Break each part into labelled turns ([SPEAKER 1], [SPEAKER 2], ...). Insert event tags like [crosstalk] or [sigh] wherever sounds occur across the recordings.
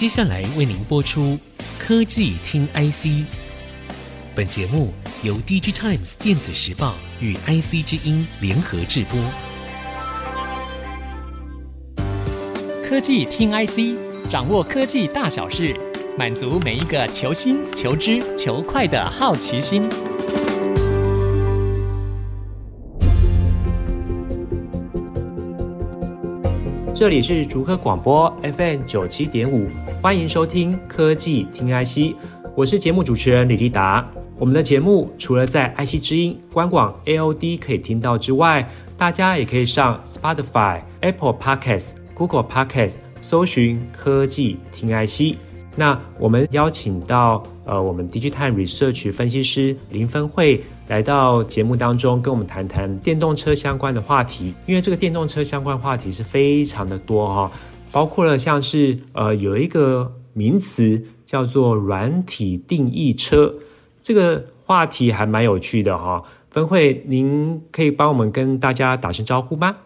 [SPEAKER 1] 接下来为您播出科技听 IC。本节目由 DigiTimes 电子时报与 IC 之音联合制播。
[SPEAKER 2] 科技听 IC，掌握科技大小事，满足每一个求新、求知、求快的好奇心。
[SPEAKER 3] 这里是逐科广播 FM 九七点五，欢迎收听科技听 IC，我是节目主持人李立达。我们的节目除了在 IC 之音官网 AOD 可以听到之外，大家也可以上 Spotify、Apple Podcasts、Google Podcasts 搜寻科技听 IC。那我们邀请到呃我们 DigiTime Research 分析师林芬慧。来到节目当中，跟我们谈谈电动车相关的话题。因为这个电动车相关话题是非常的多哈，包括了像是呃有一个名词叫做软体定义车，这个话题还蛮有趣的哈。分会，您可以帮我们跟大家打声招呼吗？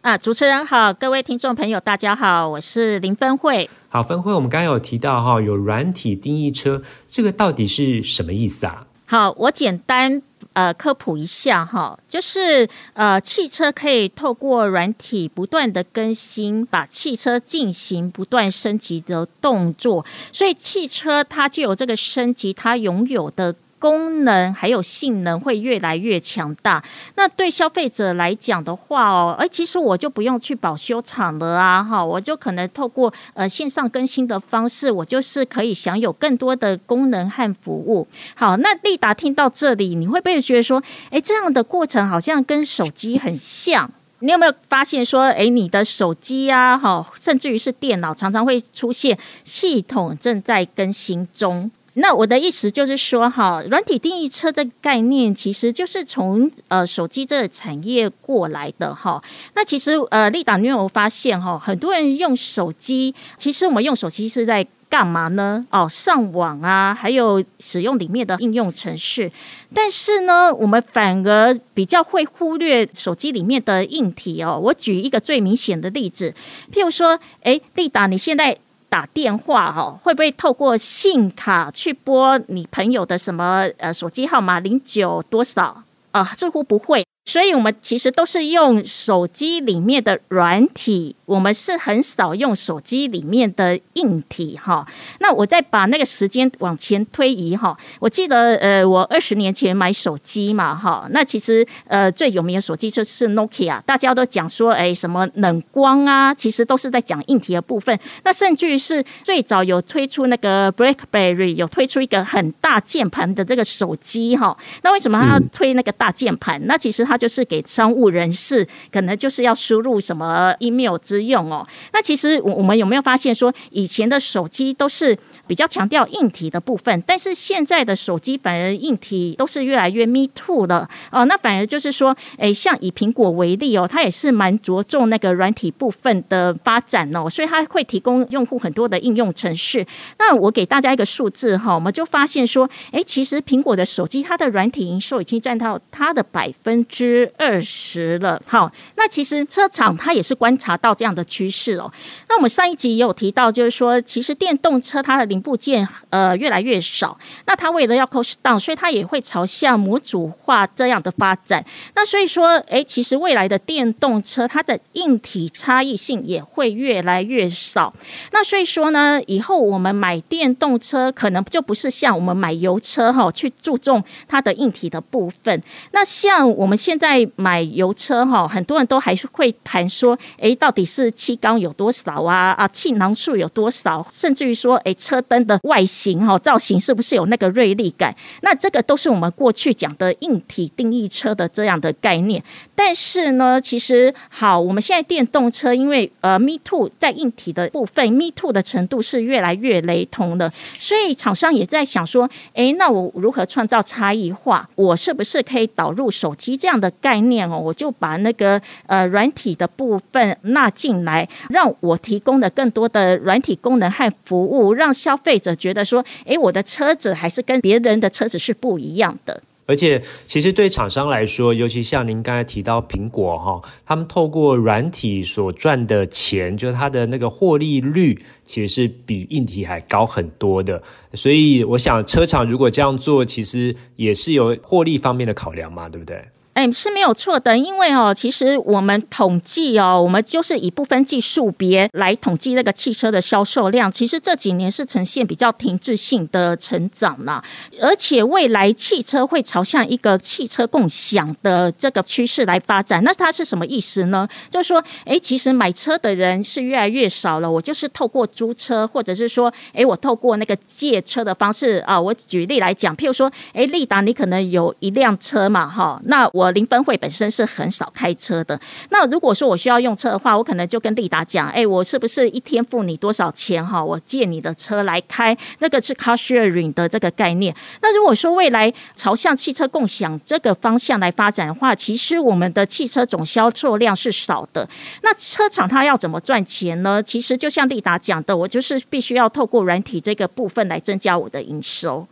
[SPEAKER 4] 啊，主持人好，各位听众朋友，大家好，我是林分会。
[SPEAKER 3] 好，分会，我们刚刚有提到哈，有软体定义车，这个到底是什么意思啊？
[SPEAKER 4] 好，我简单。呃，科普一下哈，就是呃，汽车可以透过软体不断的更新，把汽车进行不断升级的动作，所以汽车它就有这个升级，它拥有的。功能还有性能会越来越强大。那对消费者来讲的话哦，哎，其实我就不用去保修厂了啊，哈，我就可能透过呃线上更新的方式，我就是可以享有更多的功能和服务。好，那丽达听到这里，你会不会觉得说，哎，这样的过程好像跟手机很像？你有没有发现说，哎，你的手机啊，哈，甚至于是电脑，常常会出现系统正在更新中？那我的意思就是说，哈，软体定义车的概念其实就是从呃手机这个产业过来的哈。那其实呃，立达你有没有发现哈，很多人用手机，其实我们用手机是在干嘛呢？哦，上网啊，还有使用里面的应用程式。但是呢，我们反而比较会忽略手机里面的硬体哦。我举一个最明显的例子，譬如说，哎，立达你现在。打电话哈，会不会透过信卡去拨你朋友的什么呃手机号码零九多少啊？这乎不会。所以，我们其实都是用手机里面的软体，我们是很少用手机里面的硬体哈。那我再把那个时间往前推移哈，我记得呃，我二十年前买手机嘛哈，那其实呃最有名的手机就是 Nokia，大家都讲说哎什么冷光啊，其实都是在讲硬体的部分。那甚至于是最早有推出那个 BlackBerry，有推出一个很大键盘的这个手机哈。那为什么他要推那个大键盘？那其实它就是给商务人士，可能就是要输入什么 email 之用哦。那其实我我们有没有发现说，以前的手机都是比较强调硬体的部分，但是现在的手机反而硬体都是越来越 me too 了哦。那反而就是说，诶，像以苹果为例哦，它也是蛮着重那个软体部分的发展哦，所以它会提供用户很多的应用程式。那我给大家一个数字哈，我们就发现说，诶，其实苹果的手机它的软体营收已经占到它的百分之。之二十了，好，那其实车厂它也是观察到这样的趋势哦。那我们上一集也有提到，就是说，其实电动车它的零部件呃越来越少，那它为了要 cost down，所以它也会朝向模组化这样的发展。那所以说，诶，其实未来的电动车它的硬体差异性也会越来越少。那所以说呢，以后我们买电动车可能就不是像我们买油车哈，去注重它的硬体的部分。那像我们现在买油车哈，很多人都还是会谈说，诶，到底是气缸有多少啊？啊，气囊数有多少？甚至于说，诶，车灯的外形哈，造型是不是有那个锐利感？那这个都是我们过去讲的硬体定义车的这样的概念。但是呢，其实好，我们现在电动车因为呃，Me Too 在硬体的部分，Me Too 的程度是越来越雷同的，所以厂商也在想说，诶，那我如何创造差异化？我是不是可以导入手机这样的概念哦，我就把那个呃软体的部分纳进来，让我提供的更多的软体功能和服务，让消费者觉得说，诶，我的车子还是跟别人的车子是不一样的。
[SPEAKER 3] 而且，其实对厂商来说，尤其像您刚才提到苹果哈，他们透过软体所赚的钱，就是它的那个获利率，其实是比硬体还高很多的。所以，我想车厂如果这样做，其实也是有获利方面的考量嘛，对不对？
[SPEAKER 4] 哎，是没有错的，因为哦，其实我们统计哦，我们就是以不分技术别来统计那个汽车的销售量。其实这几年是呈现比较停滞性的成长了，而且未来汽车会朝向一个汽车共享的这个趋势来发展。那它是什么意思呢？就是说，哎，其实买车的人是越来越少了。我就是透过租车，或者是说，哎，我透过那个借车的方式啊。我举例来讲，譬如说，哎，利达，你可能有一辆车嘛，哈，那我。林芬慧本身是很少开车的，那如果说我需要用车的话，我可能就跟利达讲，哎，我是不是一天付你多少钱哈？我借你的车来开，那个是 car sharing 的这个概念。那如果说未来朝向汽车共享这个方向来发展的话，其实我们的汽车总销售量是少的。那车厂它要怎么赚钱呢？其实就像利达讲的，我就是必须要透过软体这个部分来增加我的营收。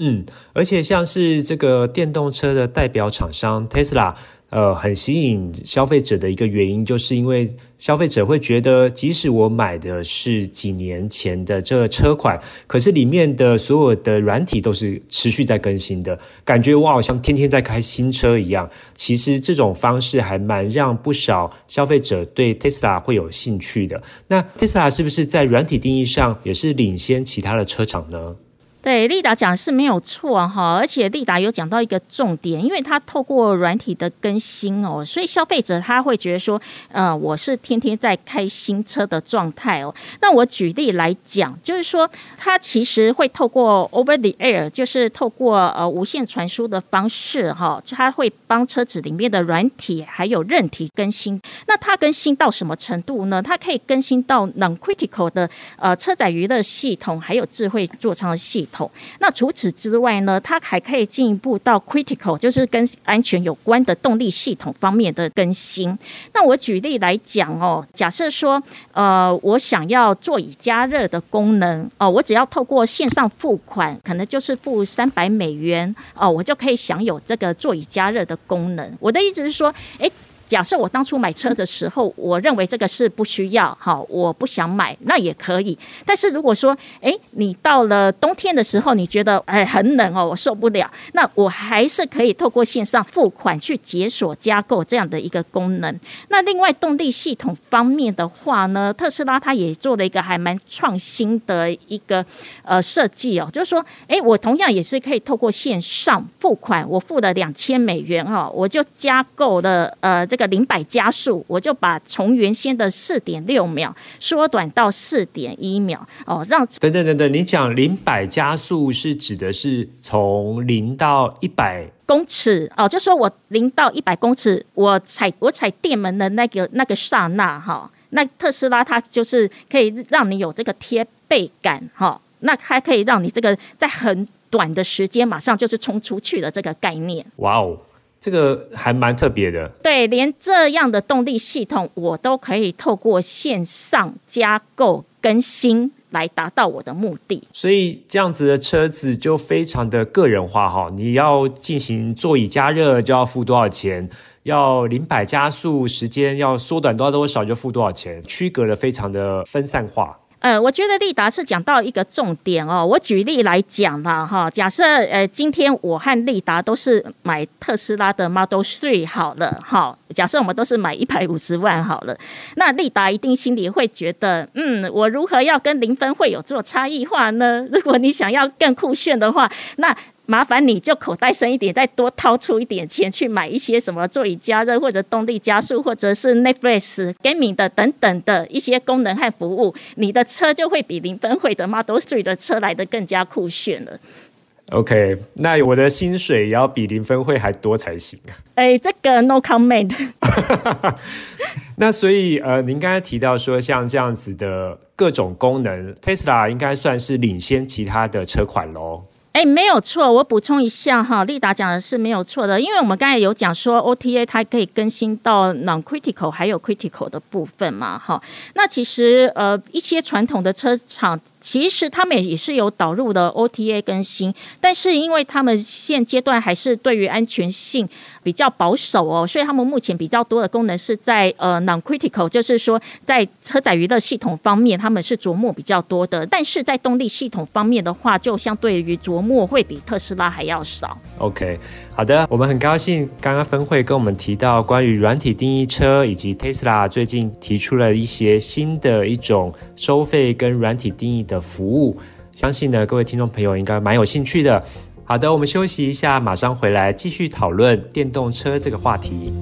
[SPEAKER 3] 嗯，而且像是这个电动车的代表厂商 Tesla，呃，很吸引消费者的一个原因，就是因为消费者会觉得，即使我买的是几年前的这个车款，可是里面的所有的软体都是持续在更新的，感觉我好像天天在开新车一样。其实这种方式还蛮让不少消费者对 Tesla 会有兴趣的。那 Tesla 是不是在软体定义上也是领先其他的车厂呢？
[SPEAKER 4] 对，立达讲是没有错哈，而且立达有讲到一个重点，因为它透过软体的更新哦，所以消费者他会觉得说，呃，我是天天在开新车的状态哦。那我举例来讲，就是说，它其实会透过 over the air，就是透过呃无线传输的方式哈，它会帮车子里面的软体还有韧体更新。那它更新到什么程度呢？它可以更新到 non-critical 的呃车载娱乐系统，还有智慧座舱系统。那除此之外呢，它还可以进一步到 critical，就是跟安全有关的动力系统方面的更新。那我举例来讲哦，假设说，呃，我想要座椅加热的功能哦，我只要透过线上付款，可能就是付三百美元哦，我就可以享有这个座椅加热的功能。我的意思是说，诶。假设我当初买车的时候，我认为这个是不需要，好，我不想买，那也可以。但是如果说，哎，你到了冬天的时候，你觉得哎很冷哦，我受不了，那我还是可以透过线上付款去解锁加购这样的一个功能。那另外动力系统方面的话呢，特斯拉它也做了一个还蛮创新的一个呃设计哦，就是说，哎，我同样也是可以透过线上付款，我付了两千美元哦，我就加购了呃这个。个零百加速，我就把从原先的四点六秒缩短到四点一秒哦，让
[SPEAKER 3] 等等等等，你讲零百加速是指的是从零到一百
[SPEAKER 4] 公尺哦，就说我零到一百公尺，我踩我踩电门的那个那个刹那哈，那特斯拉它就是可以让你有这个贴背感哈，那还可以让你这个在很短的时间马上就是冲出去的这个概念。
[SPEAKER 3] 哇哦！这个还蛮特别的，
[SPEAKER 4] 对，连这样的动力系统我都可以透过线上加购更新来达到我的目的。
[SPEAKER 3] 所以这样子的车子就非常的个人化哈，你要进行座椅加热就要付多少钱，要零百加速时间要缩短多多少就付多少钱，区隔的非常的分散化。
[SPEAKER 4] 呃，我觉得立达是讲到一个重点哦。我举例来讲啦，哈，假设呃，今天我和立达都是买特斯拉的 Model Three 好了，哈，假设我们都是买一百五十万好了，那立达一定心里会觉得，嗯，我如何要跟零分会有做差异化呢？如果你想要更酷炫的话，那麻烦你就口袋深一点，再多掏出一点钱去买一些什么座椅加热或者动力加速，或者是 Netflix Gaming 的等等的一些功能和服务，你的车就会比零分会的 Model Three 的车来的更加酷炫了。
[SPEAKER 3] OK，那我的薪水也要比零分会还多才行啊。
[SPEAKER 4] 哎，这个 No comment。[laughs]
[SPEAKER 3] 那所以呃，您刚才提到说像这样子的各种功能，Tesla 应该算是领先其他的车款喽。
[SPEAKER 4] 哎，没有错，我补充一下哈，利达讲的是没有错的，因为我们刚才有讲说 OTA 它可以更新到 non-critical 还有 critical 的部分嘛，哈，那其实呃一些传统的车厂。其实他们也是有导入的 OTA 更新，但是因为他们现阶段还是对于安全性比较保守哦，所以他们目前比较多的功能是在呃 non-critical，就是说在车载娱乐系统方面，他们是琢磨比较多的，但是在动力系统方面的话，就相对于琢磨会比特斯拉还要少。
[SPEAKER 3] OK，好的，我们很高兴刚刚分会跟我们提到关于软体定义车，以及 Tesla 最近提出了一些新的一种收费跟软体定义的服务，相信呢各位听众朋友应该蛮有兴趣的。好的，我们休息一下，马上回来继续讨论电动车这个话题。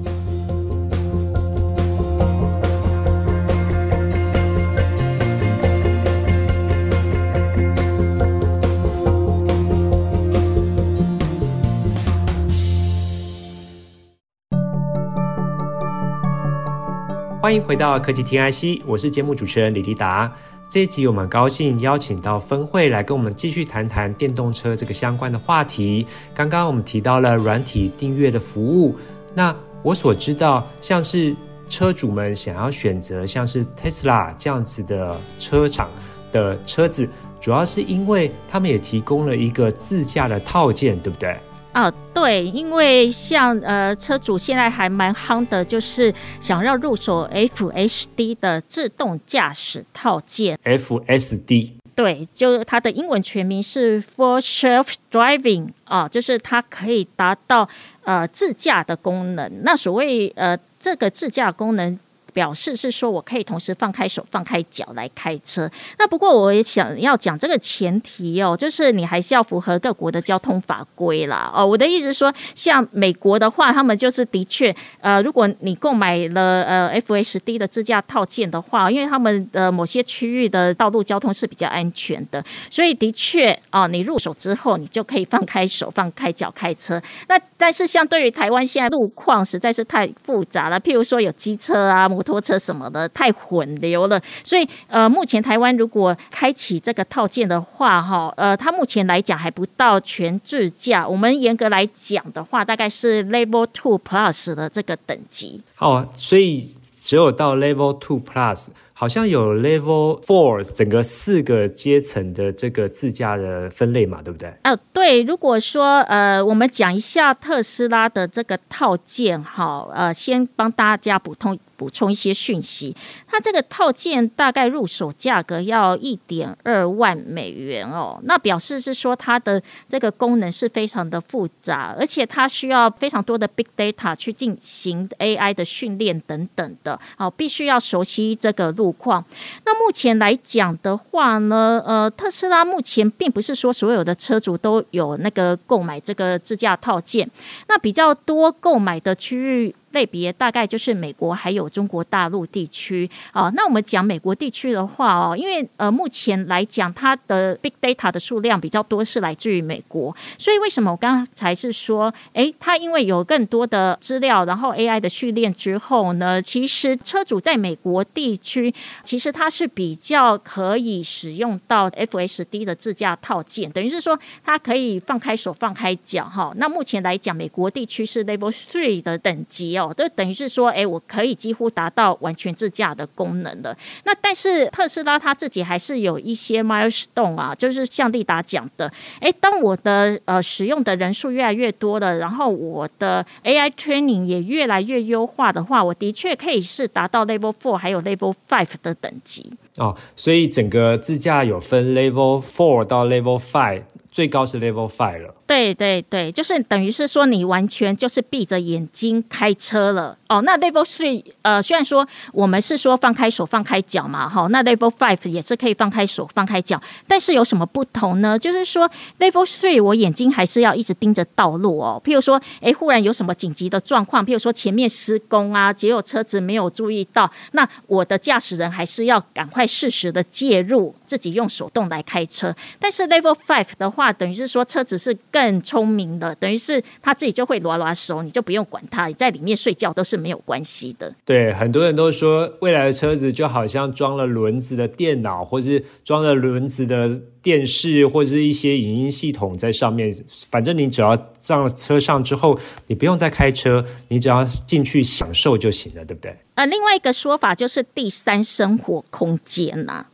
[SPEAKER 3] 欢迎回到科技听 IC，我是节目主持人李立达。这一集我们高兴邀请到分会来跟我们继续谈谈电动车这个相关的话题。刚刚我们提到了软体订阅的服务，那我所知道，像是车主们想要选择像是 Tesla 这样子的车厂的车子，主要是因为他们也提供了一个自驾的套件，对不对？
[SPEAKER 4] 哦，对，因为像呃车主现在还蛮夯的，就是想要入手 FSD 的自动驾驶套件。
[SPEAKER 3] FSD，
[SPEAKER 4] 对，就它的英文全名是 For Self Driving 啊，就是它可以达到呃自驾的功能。那所谓呃这个自驾功能。表示是说，我可以同时放开手、放开脚来开车。那不过我也想要讲这个前提哦，就是你还是要符合各国的交通法规啦。哦，我的意思说，像美国的话，他们就是的确，呃，如果你购买了呃 FSD 的自驾套件的话，因为他们的某些区域的道路交通是比较安全的，所以的确哦，你入手之后，你就可以放开手、放开脚开车。那但是相对于台湾现在路况实在是太复杂了，譬如说有机车啊、摩托车什么的太混流了，所以呃，目前台湾如果开启这个套件的话，哈，呃，它目前来讲还不到全自驾。我们严格来讲的话，大概是 Level Two Plus 的这个等级。
[SPEAKER 3] 哦，所以只有到 Level Two Plus。好像有 Level Four 整个四个阶层的这个自驾的分类嘛，对不对？
[SPEAKER 4] 呃，对。如果说呃，我们讲一下特斯拉的这个套件，哈，呃，先帮大家补充。补充一些讯息，它这个套件大概入手价格要一点二万美元哦。那表示是说它的这个功能是非常的复杂，而且它需要非常多的 big data 去进行 AI 的训练等等的。好，必须要熟悉这个路况。那目前来讲的话呢，呃，特斯拉目前并不是说所有的车主都有那个购买这个自驾套件，那比较多购买的区域。类别大概就是美国还有中国大陆地区啊。那我们讲美国地区的话哦，因为呃目前来讲它的 big data 的数量比较多是来自于美国，所以为什么我刚才是说，诶，它因为有更多的资料，然后 AI 的训练之后呢，其实车主在美国地区其实它是比较可以使用到 FSD 的自驾套件，等于是说它可以放开手放开脚哈。那目前来讲，美国地区是 Level Three 的等级哦。就等于是说，哎，我可以几乎达到完全自驾的功能了。那但是特斯拉它自己还是有一些 milestone 啊，就是像立达讲的，哎，当我的呃使用的人数越来越多了，然后我的 AI training 也越来越优化的话，我的确可以是达到 Level Four 还有 Level Five 的等级。
[SPEAKER 3] 哦，所以整个自驾有分 Level Four 到 Level Five，最高是 Level Five 了。
[SPEAKER 4] 对对对，就是等于是说你完全就是闭着眼睛开车了哦。那 Level Three，呃，虽然说我们是说放开手放开脚嘛，哈，那 Level Five 也是可以放开手放开脚，但是有什么不同呢？就是说 Level Three 我眼睛还是要一直盯着道路哦。譬如说，哎，忽然有什么紧急的状况，譬如说前面施工啊，结果车子没有注意到，那我的驾驶人还是要赶快适时的介入，自己用手动来开车。但是 Level Five 的话，等于是说车子是。聪明的，等于是他自己就会拉拉手，你就不用管他，你在里面睡觉都是没有关系的。
[SPEAKER 3] 对，很多人都说未来的车子就好像装了轮子的电脑，或是装了轮子的电视，或是一些影音系统在上面。反正你只要上车上之后，你不用再开车，你只要进去享受就行了，对不对？
[SPEAKER 4] 呃，另外一个说法就是第三生活空间呐、啊。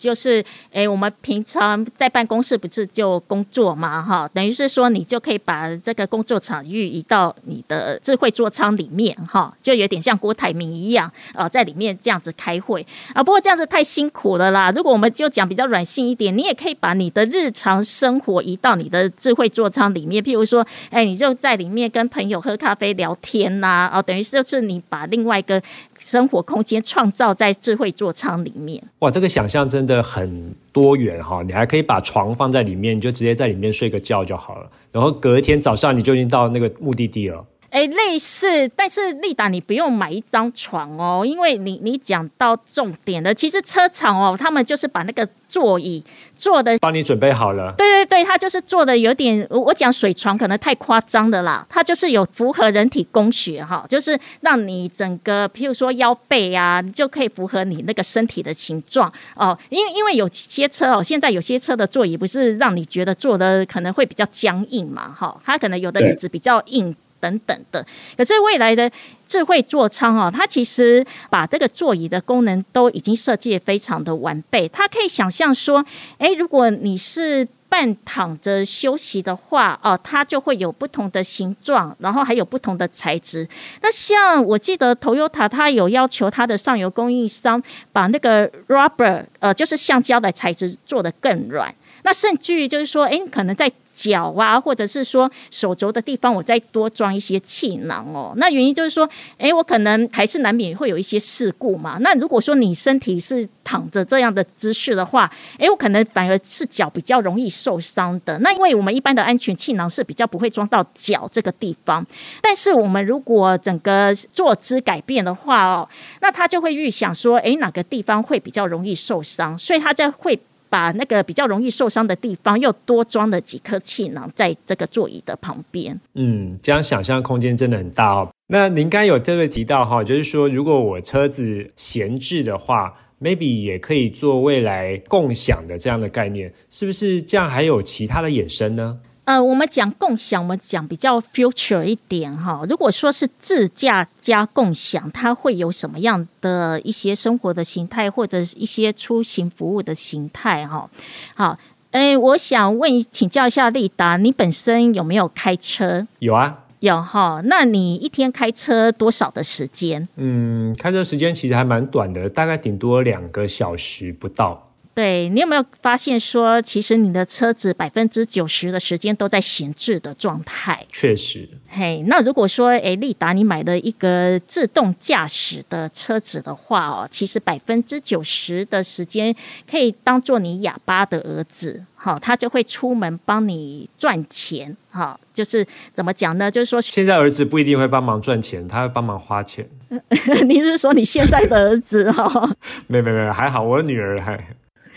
[SPEAKER 4] 就是，诶，我们平常在办公室不是就工作嘛，哈，等于是说你就可以把这个工作场域移到你的智慧座舱里面，哈，就有点像郭台铭一样，啊，在里面这样子开会啊。不过这样子太辛苦了啦。如果我们就讲比较软性一点，你也可以把你的日常生活移到你的智慧座舱里面，譬如说，哎，你就在里面跟朋友喝咖啡聊天呐，啊，等于是就是你把另外一个。生活空间创造在智慧座舱里面，
[SPEAKER 3] 哇，这个想象真的很多元哈！你还可以把床放在里面，你就直接在里面睡个觉就好了，然后隔一天早上你就已经到那个目的地了。
[SPEAKER 4] 哎，类似，但是丽达，你不用买一张床哦，因为你你讲到重点了。其实车厂哦，他们就是把那个座椅做的
[SPEAKER 3] 帮你准备好了。
[SPEAKER 4] 对对对，他就是做的有点，我讲水床可能太夸张的啦，它就是有符合人体工学哈，就是让你整个，譬如说腰背啊，你就可以符合你那个身体的形状哦。因为因为有些车哦，现在有些车的座椅不是让你觉得坐的可能会比较僵硬嘛，哈，它可能有的椅子比较硬。等等的，可是未来的智慧座舱哦，它其实把这个座椅的功能都已经设计得非常的完备。它可以想象说，哎，如果你是半躺着休息的话，哦，它就会有不同的形状，然后还有不同的材质。那像我记得 Toyota 它有要求它的上游供应商把那个 rubber，呃，就是橡胶的材质做得更软。那甚至于就是说，哎，可能在脚啊，或者是说手肘的地方，我再多装一些气囊哦。那原因就是说，哎，我可能还是难免会有一些事故嘛。那如果说你身体是躺着这样的姿势的话，哎，我可能反而是脚比较容易受伤的。那因为我们一般的安全气囊是比较不会装到脚这个地方，但是我们如果整个坐姿改变的话哦，那他就会预想说，哎，哪个地方会比较容易受伤，所以他就会。把那个比较容易受伤的地方又多装了几颗气囊在这个座椅的旁边。
[SPEAKER 3] 嗯，这样想象空间真的很大哦。那您刚有特别提到哈，就是说如果我车子闲置的话，maybe 也可以做未来共享的这样的概念，是不是这样？还有其他的衍生呢？
[SPEAKER 4] 呃，我们讲共享，我们讲比较 future 一点哈。如果说是自驾加共享，它会有什么样的一些生活的形态，或者一些出行服务的形态哈？好，哎，我想问请教一下丽达，你本身有没有开车？
[SPEAKER 3] 有啊，
[SPEAKER 4] 有哈。那你一天开车多少的时间？
[SPEAKER 3] 嗯，开车时间其实还蛮短的，大概顶多两个小时不到。
[SPEAKER 4] 对，你有没有发现说，其实你的车子百分之九十的时间都在闲置的状态？
[SPEAKER 3] 确实。
[SPEAKER 4] 嘿，那如果说，诶，利达，你买了一个自动驾驶的车子的话哦，其实百分之九十的时间可以当做你哑巴的儿子，好，他就会出门帮你赚钱，好，就是怎么讲呢？就是说，
[SPEAKER 3] 现在儿子不一定会帮忙赚钱，他会帮忙花钱。[laughs]
[SPEAKER 4] 你是说你现在的儿子 [laughs] 哈？
[SPEAKER 3] 没没没，还好，我女儿还。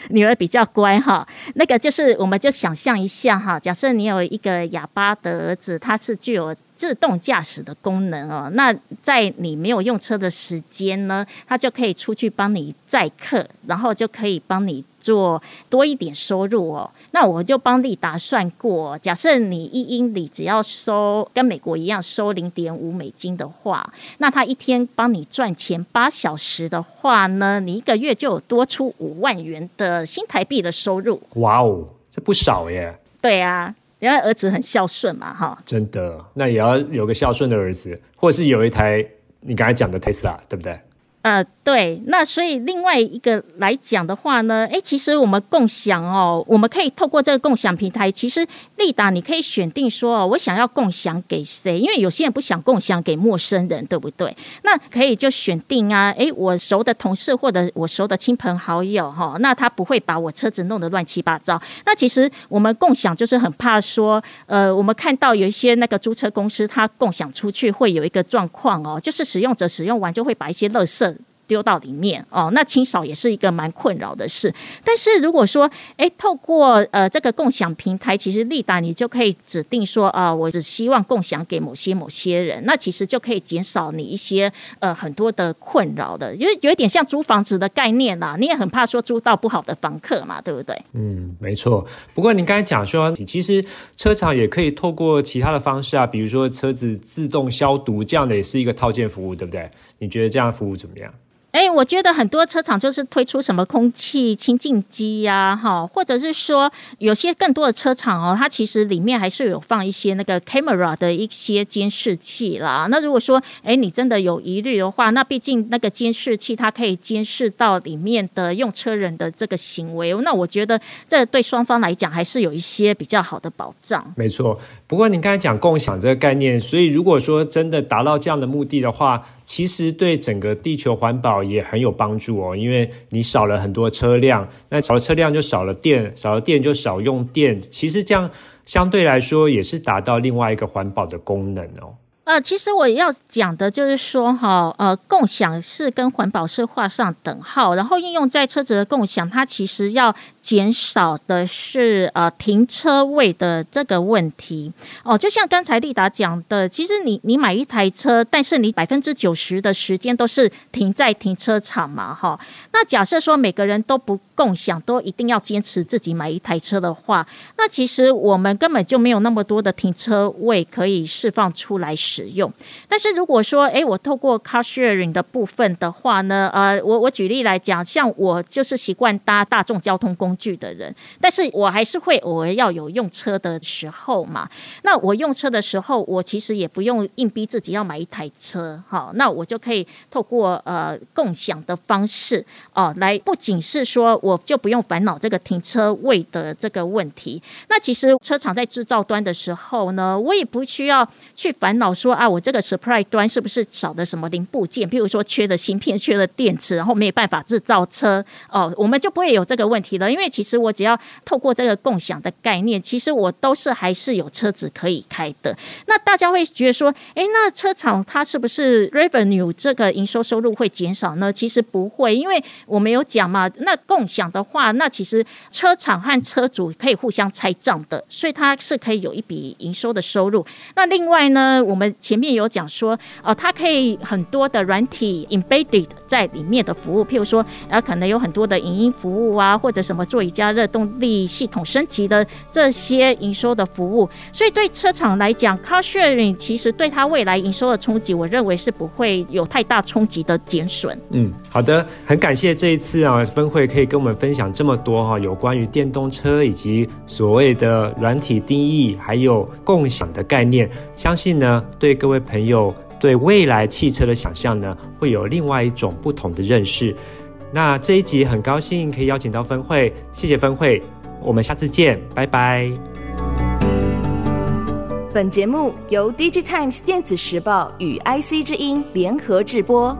[SPEAKER 4] 女儿比较乖哈，那个就是，我们就想象一下哈，假设你有一个哑巴的儿子，他是具有自动驾驶的功能哦，那在你没有用车的时间呢，他就可以出去帮你载客，然后就可以帮你做多一点收入哦。那我就帮你打算过，假设你一英里只要收跟美国一样收零点五美金的话，那他一天帮你赚钱八小时的话呢，你一个月就有多出五万元的新台币的收入。
[SPEAKER 3] 哇哦，这不少耶！
[SPEAKER 4] 对啊。因为儿子很孝顺嘛，哈，
[SPEAKER 3] 真的，那也要有个孝顺的儿子，或者是有一台你刚才讲的特斯拉，对不对？
[SPEAKER 4] 呃，对，那所以另外一个来讲的话呢，诶，其实我们共享哦，我们可以透过这个共享平台，其实丽达你可以选定说，我想要共享给谁？因为有些人不想共享给陌生人，对不对？那可以就选定啊，诶，我熟的同事或者我熟的亲朋好友哈，那他不会把我车子弄得乱七八糟。那其实我们共享就是很怕说，呃，我们看到有一些那个租车公司，它共享出去会有一个状况哦，就是使用者使用完就会把一些垃圾。丢到里面哦，那清扫也是一个蛮困扰的事。但是如果说，诶，透过呃这个共享平台，其实利达你就可以指定说啊、我只希望共享给某些某些人，那其实就可以减少你一些呃很多的困扰的，因为有一点像租房子的概念啦，你也很怕说租到不好的房客嘛，对不对？
[SPEAKER 3] 嗯，没错。不过您刚才讲说，其实车厂也可以透过其他的方式啊，比如说车子自动消毒这样的，也是一个套件服务，对不对？你觉得这样的服务怎么样？
[SPEAKER 4] 哎，我觉得很多车厂就是推出什么空气清净机呀，哈，或者是说有些更多的车厂哦，它其实里面还是有放一些那个 camera 的一些监视器啦。那如果说哎你真的有疑虑的话，那毕竟那个监视器它可以监视到里面的用车人的这个行为，那我觉得这对双方来讲还是有一些比较好的保障。
[SPEAKER 3] 没错，不过你刚才讲共享这个概念，所以如果说真的达到这样的目的的话，其实对整个地球环保也很有帮助哦，因为你少了很多车辆，那少了车辆就少了电，少了电就少用电，其实这样相对来说也是达到另外一个环保的功能哦。
[SPEAKER 4] 呃，其实我要讲的就是说，哈，呃，共享是跟环保是画上等号，然后应用在车子的共享，它其实要减少的是呃停车位的这个问题哦。就像刚才丽达讲的，其实你你买一台车，但是你百分之九十的时间都是停在停车场嘛，哈。那假设说每个人都不共享，都一定要坚持自己买一台车的话，那其实我们根本就没有那么多的停车位可以释放出来使用，但是如果说，诶，我透过 car sharing 的部分的话呢，呃，我我举例来讲，像我就是习惯搭大众交通工具的人，但是我还是会偶尔要有用车的时候嘛。那我用车的时候，我其实也不用硬逼自己要买一台车，好，那我就可以透过呃共享的方式哦、来不仅是说我就不用烦恼这个停车位的这个问题，那其实车厂在制造端的时候呢，我也不需要去烦恼说。啊，我这个 supply 端是不是少的什么零部件？譬如说缺的芯片、缺的电池，然后没有办法制造车哦，我们就不会有这个问题了。因为其实我只要透过这个共享的概念，其实我都是还是有车子可以开的。那大家会觉得说，哎，那车厂它是不是 revenue 这个营收收入会减少呢？其实不会，因为我没有讲嘛。那共享讲的话，那其实车厂和车主可以互相拆账的，所以它是可以有一笔营收的收入。那另外呢，我们前面有讲说，哦，它可以很多的软体 embedded 在里面的服务，譬如说，呃，可能有很多的影音服务啊，或者什么座椅加热动力系统升级的这些营收的服务。所以对车厂来讲，car sharing 其实对它未来营收的冲击，我认为是不会有太大冲击的减损。嗯，
[SPEAKER 3] 好的，很感谢这一次啊，分会可以跟我们分享这么多哈，有关于电动车以及所谓的软体定义，还有共享的概念，相信呢，对。各位朋友对未来汽车的想象呢，会有另外一种不同的认识。那这一集很高兴可以邀请到分会，谢谢分会，我们下次见，拜拜。
[SPEAKER 5] 本节目由 DigiTimes 电子时报与 IC 之音联合制播。